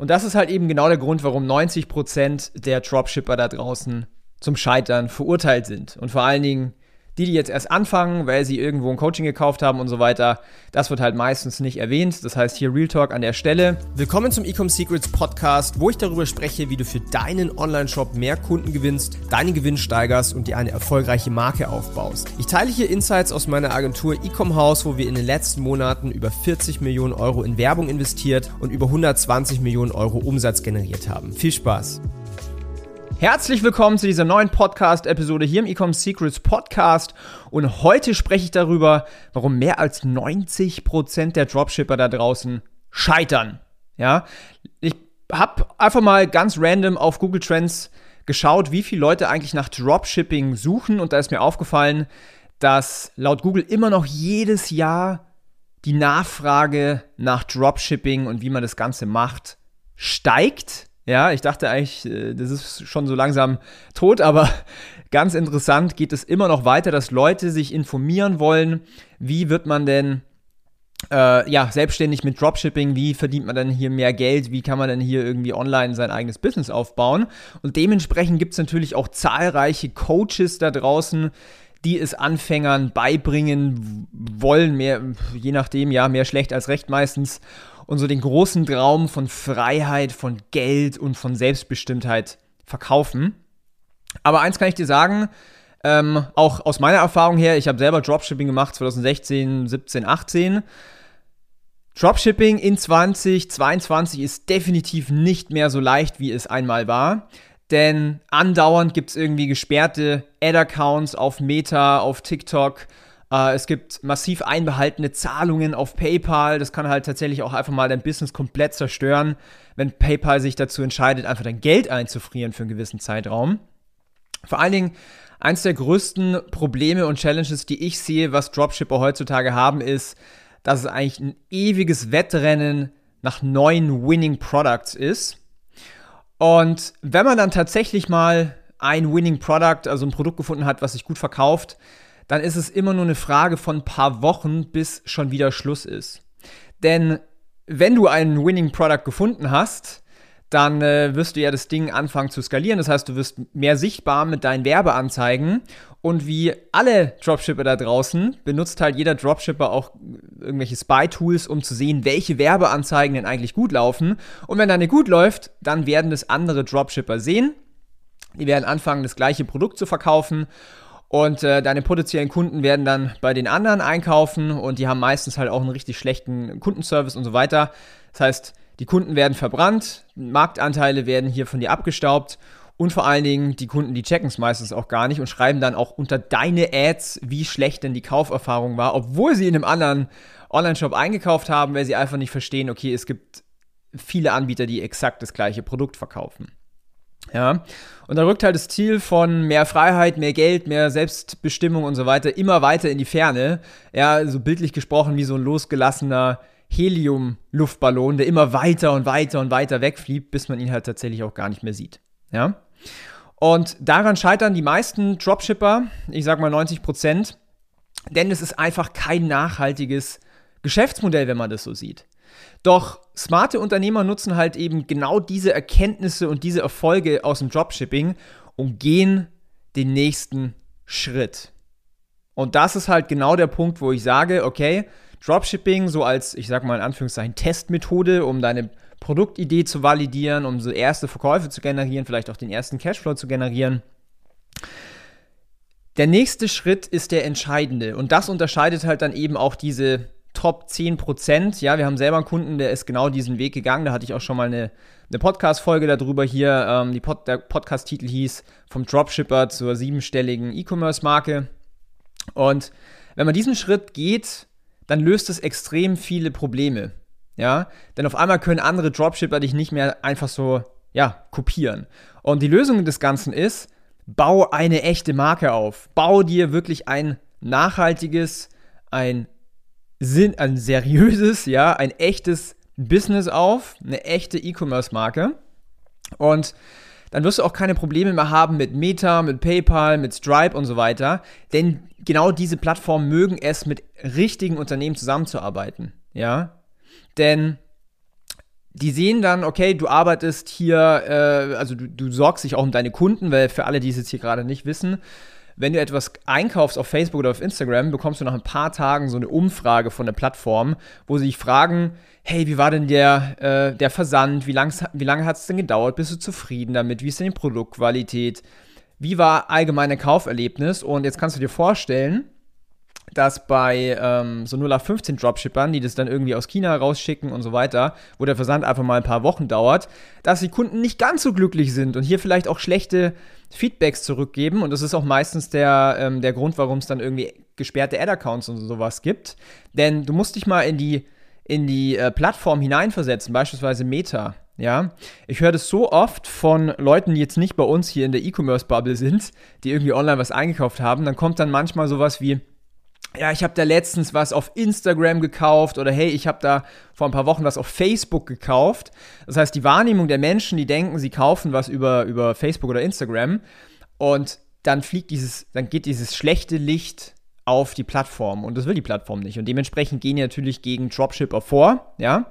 Und das ist halt eben genau der Grund, warum 90% der Dropshipper da draußen zum Scheitern verurteilt sind. Und vor allen Dingen die, die jetzt erst anfangen, weil sie irgendwo ein Coaching gekauft haben und so weiter, das wird halt meistens nicht erwähnt. Das heißt hier Real Talk an der Stelle. Willkommen zum Ecom Secrets Podcast, wo ich darüber spreche, wie du für deinen Online-Shop mehr Kunden gewinnst, deinen Gewinn steigerst und dir eine erfolgreiche Marke aufbaust. Ich teile hier Insights aus meiner Agentur Ecom House, wo wir in den letzten Monaten über 40 Millionen Euro in Werbung investiert und über 120 Millionen Euro Umsatz generiert haben. Viel Spaß! Herzlich willkommen zu dieser neuen Podcast-Episode hier im Ecom Secrets Podcast. Und heute spreche ich darüber, warum mehr als 90% der Dropshipper da draußen scheitern. Ja, ich habe einfach mal ganz random auf Google Trends geschaut, wie viele Leute eigentlich nach Dropshipping suchen. Und da ist mir aufgefallen, dass laut Google immer noch jedes Jahr die Nachfrage nach Dropshipping und wie man das Ganze macht steigt. Ja, ich dachte eigentlich, äh, das ist schon so langsam tot, aber ganz interessant geht es immer noch weiter, dass Leute sich informieren wollen, wie wird man denn äh, ja, selbstständig mit Dropshipping, wie verdient man denn hier mehr Geld, wie kann man denn hier irgendwie online sein eigenes Business aufbauen. Und dementsprechend gibt es natürlich auch zahlreiche Coaches da draußen, die es Anfängern beibringen wollen, mehr, je nachdem, ja, mehr schlecht als recht meistens und so den großen Traum von Freiheit, von Geld und von Selbstbestimmtheit verkaufen. Aber eins kann ich dir sagen, ähm, auch aus meiner Erfahrung her, ich habe selber Dropshipping gemacht 2016, 17, 18. Dropshipping in 2022 ist definitiv nicht mehr so leicht, wie es einmal war. Denn andauernd gibt es irgendwie gesperrte Ad-Accounts auf Meta, auf TikTok, äh, es gibt massiv einbehaltene Zahlungen auf PayPal. Das kann halt tatsächlich auch einfach mal dein Business komplett zerstören, wenn PayPal sich dazu entscheidet, einfach dein Geld einzufrieren für einen gewissen Zeitraum. Vor allen Dingen, eins der größten Probleme und Challenges, die ich sehe, was Dropshipper heutzutage haben, ist, dass es eigentlich ein ewiges Wettrennen nach neuen Winning Products ist. Und wenn man dann tatsächlich mal ein Winning Product, also ein Produkt gefunden hat, was sich gut verkauft, dann ist es immer nur eine Frage von ein paar Wochen, bis schon wieder Schluss ist. Denn wenn du ein Winning Product gefunden hast, dann äh, wirst du ja das Ding anfangen zu skalieren. Das heißt, du wirst mehr sichtbar mit deinen Werbeanzeigen. Und wie alle Dropshipper da draußen, benutzt halt jeder Dropshipper auch irgendwelche Spy-Tools, um zu sehen, welche Werbeanzeigen denn eigentlich gut laufen. Und wenn eine gut läuft, dann werden das andere Dropshipper sehen. Die werden anfangen, das gleiche Produkt zu verkaufen. Und äh, deine potenziellen Kunden werden dann bei den anderen einkaufen und die haben meistens halt auch einen richtig schlechten Kundenservice und so weiter. Das heißt, die Kunden werden verbrannt, Marktanteile werden hier von dir abgestaubt und vor allen Dingen die Kunden, die checken es meistens auch gar nicht und schreiben dann auch unter deine Ads, wie schlecht denn die Kauferfahrung war, obwohl sie in einem anderen Online-Shop eingekauft haben, weil sie einfach nicht verstehen, okay, es gibt viele Anbieter, die exakt das gleiche Produkt verkaufen. Ja, und da rückt halt das Ziel von mehr Freiheit, mehr Geld, mehr Selbstbestimmung und so weiter immer weiter in die Ferne. Ja, so bildlich gesprochen wie so ein losgelassener Helium-Luftballon, der immer weiter und weiter und weiter wegfliegt, bis man ihn halt tatsächlich auch gar nicht mehr sieht. Ja, und daran scheitern die meisten Dropshipper, ich sag mal 90 Prozent, denn es ist einfach kein nachhaltiges Geschäftsmodell, wenn man das so sieht. Doch smarte Unternehmer nutzen halt eben genau diese Erkenntnisse und diese Erfolge aus dem Dropshipping und gehen den nächsten Schritt. Und das ist halt genau der Punkt, wo ich sage, okay, Dropshipping so als, ich sag mal in Anführungszeichen, Testmethode, um deine Produktidee zu validieren, um so erste Verkäufe zu generieren, vielleicht auch den ersten Cashflow zu generieren. Der nächste Schritt ist der entscheidende und das unterscheidet halt dann eben auch diese Top 10%. Ja, wir haben selber einen Kunden, der ist genau diesen Weg gegangen. Da hatte ich auch schon mal eine, eine Podcast-Folge darüber hier. Ähm, die Pod, der Podcast-Titel hieß Vom Dropshipper zur siebenstelligen E-Commerce-Marke. Und wenn man diesen Schritt geht, dann löst es extrem viele Probleme. Ja, denn auf einmal können andere Dropshipper dich nicht mehr einfach so, ja, kopieren. Und die Lösung des Ganzen ist, bau eine echte Marke auf. Bau dir wirklich ein nachhaltiges, ein sind ein seriöses, ja, ein echtes Business auf, eine echte E-Commerce-Marke. Und dann wirst du auch keine Probleme mehr haben mit Meta, mit PayPal, mit Stripe und so weiter. Denn genau diese Plattformen mögen es, mit richtigen Unternehmen zusammenzuarbeiten. Ja. Denn die sehen dann, okay, du arbeitest hier, äh, also du, du sorgst dich auch um deine Kunden, weil für alle, die es jetzt hier gerade nicht wissen, wenn du etwas einkaufst auf Facebook oder auf Instagram, bekommst du nach ein paar Tagen so eine Umfrage von der Plattform, wo sie dich fragen, hey, wie war denn der, äh, der Versand, wie, wie lange hat es denn gedauert, bist du zufrieden damit, wie ist denn die Produktqualität, wie war allgemeine Kauferlebnis? Und jetzt kannst du dir vorstellen, dass bei ähm, so 0815 Dropshippern, die das dann irgendwie aus China rausschicken und so weiter, wo der Versand einfach mal ein paar Wochen dauert, dass die Kunden nicht ganz so glücklich sind und hier vielleicht auch schlechte Feedbacks zurückgeben. Und das ist auch meistens der, ähm, der Grund, warum es dann irgendwie gesperrte Ad-Accounts und sowas gibt. Denn du musst dich mal in die, in die äh, Plattform hineinversetzen, beispielsweise Meta. Ja, ich höre das so oft von Leuten, die jetzt nicht bei uns hier in der E-Commerce-Bubble sind, die irgendwie online was eingekauft haben. Dann kommt dann manchmal sowas wie, ja, ich habe da letztens was auf Instagram gekauft oder hey, ich habe da vor ein paar Wochen was auf Facebook gekauft. Das heißt, die Wahrnehmung der Menschen, die denken, sie kaufen was über, über Facebook oder Instagram und dann fliegt dieses, dann geht dieses schlechte Licht auf die Plattform und das will die Plattform nicht und dementsprechend gehen die natürlich gegen Dropshipper vor, ja.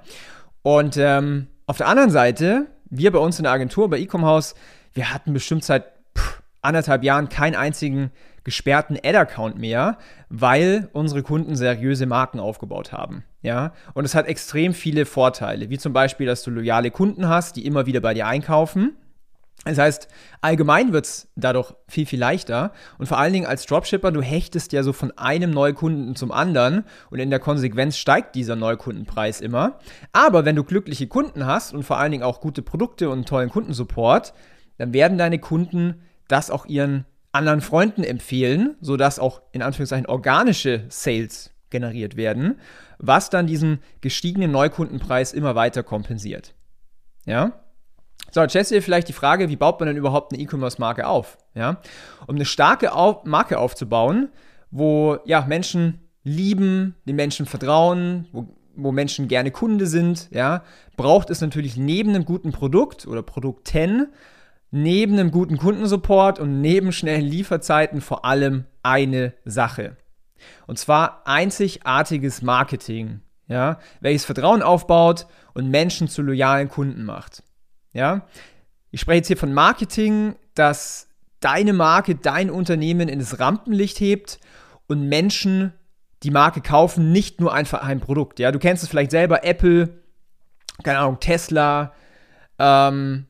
Und ähm, auf der anderen Seite, wir bei uns in der Agentur, bei Ecom House, wir hatten bestimmt seit pff, anderthalb Jahren keinen einzigen gesperrten Ad-Account mehr, weil unsere Kunden seriöse Marken aufgebaut haben. Ja, und es hat extrem viele Vorteile, wie zum Beispiel, dass du loyale Kunden hast, die immer wieder bei dir einkaufen. Das heißt, allgemein wird es dadurch viel, viel leichter. Und vor allen Dingen als Dropshipper, du hechtest ja so von einem Neukunden zum anderen und in der Konsequenz steigt dieser Neukundenpreis immer. Aber wenn du glückliche Kunden hast und vor allen Dingen auch gute Produkte und tollen Kundensupport, dann werden deine Kunden das auch ihren anderen Freunden empfehlen, sodass auch in Anführungszeichen organische Sales generiert werden, was dann diesen gestiegenen Neukundenpreis immer weiter kompensiert. Ja? So, jetzt stellst du dir vielleicht die Frage, wie baut man denn überhaupt eine E-Commerce-Marke auf? Ja? Um eine starke Au Marke aufzubauen, wo ja, Menschen lieben, den Menschen vertrauen, wo, wo Menschen gerne Kunde sind, ja, braucht es natürlich neben einem guten Produkt oder Produkten neben einem guten Kundensupport und neben schnellen Lieferzeiten vor allem eine Sache. Und zwar einzigartiges Marketing, ja, welches Vertrauen aufbaut und Menschen zu loyalen Kunden macht. Ja? Ich spreche jetzt hier von Marketing, das deine Marke, dein Unternehmen in das Rampenlicht hebt und Menschen die Marke kaufen, nicht nur einfach ein Produkt. Ja, du kennst es vielleicht selber, Apple, keine Ahnung, Tesla, ähm,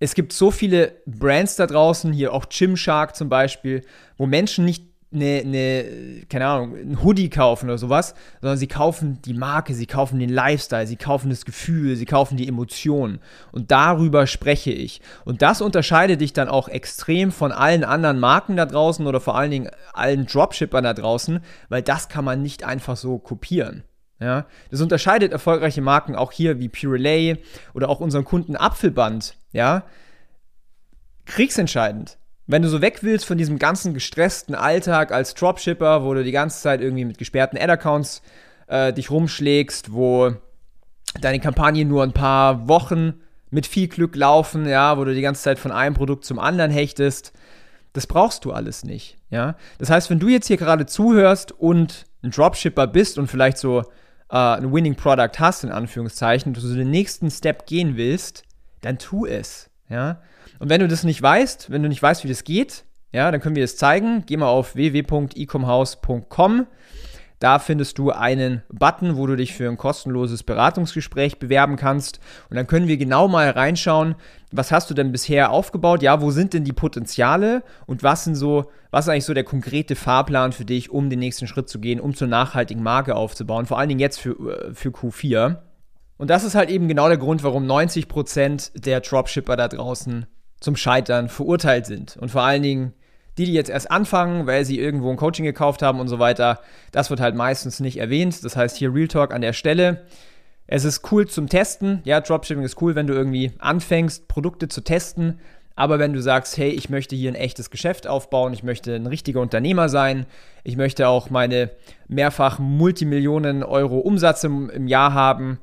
es gibt so viele Brands da draußen, hier auch Gymshark zum Beispiel, wo Menschen nicht eine, eine, keine Ahnung, ein Hoodie kaufen oder sowas, sondern sie kaufen die Marke, sie kaufen den Lifestyle, sie kaufen das Gefühl, sie kaufen die Emotionen. Und darüber spreche ich. Und das unterscheidet dich dann auch extrem von allen anderen Marken da draußen oder vor allen Dingen allen Dropshippern da draußen, weil das kann man nicht einfach so kopieren. Ja, das unterscheidet erfolgreiche Marken auch hier wie Purelay oder auch unseren Kunden Apfelband. Ja, kriegsentscheidend. Wenn du so weg willst von diesem ganzen gestressten Alltag als Dropshipper, wo du die ganze Zeit irgendwie mit gesperrten Ad-Accounts äh, dich rumschlägst, wo deine Kampagnen nur ein paar Wochen mit viel Glück laufen, ja, wo du die ganze Zeit von einem Produkt zum anderen hechtest, das brauchst du alles nicht, ja. Das heißt, wenn du jetzt hier gerade zuhörst und ein Dropshipper bist und vielleicht so äh, ein Winning Product hast, in Anführungszeichen, und du den nächsten Step gehen willst, dann tu es. Ja? Und wenn du das nicht weißt, wenn du nicht weißt, wie das geht, ja, dann können wir es zeigen. Geh mal auf www.ecomhouse.com. Da findest du einen Button, wo du dich für ein kostenloses Beratungsgespräch bewerben kannst. Und dann können wir genau mal reinschauen, was hast du denn bisher aufgebaut? Ja, wo sind denn die Potenziale und was sind so, was ist eigentlich so der konkrete Fahrplan für dich, um den nächsten Schritt zu gehen, um zur nachhaltigen Marke aufzubauen, vor allen Dingen jetzt für, äh, für Q4. Und das ist halt eben genau der Grund, warum 90% der Dropshipper da draußen zum Scheitern verurteilt sind. Und vor allen Dingen die, die jetzt erst anfangen, weil sie irgendwo ein Coaching gekauft haben und so weiter, das wird halt meistens nicht erwähnt. Das heißt hier Real Talk an der Stelle. Es ist cool zum Testen. Ja, Dropshipping ist cool, wenn du irgendwie anfängst, Produkte zu testen. Aber wenn du sagst, hey, ich möchte hier ein echtes Geschäft aufbauen, ich möchte ein richtiger Unternehmer sein, ich möchte auch meine mehrfach Multimillionen Euro Umsatz im, im Jahr haben,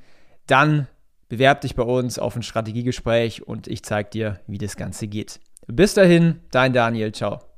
dann bewerb dich bei uns auf ein Strategiegespräch und ich zeige dir, wie das Ganze geht. Bis dahin, dein Daniel, ciao.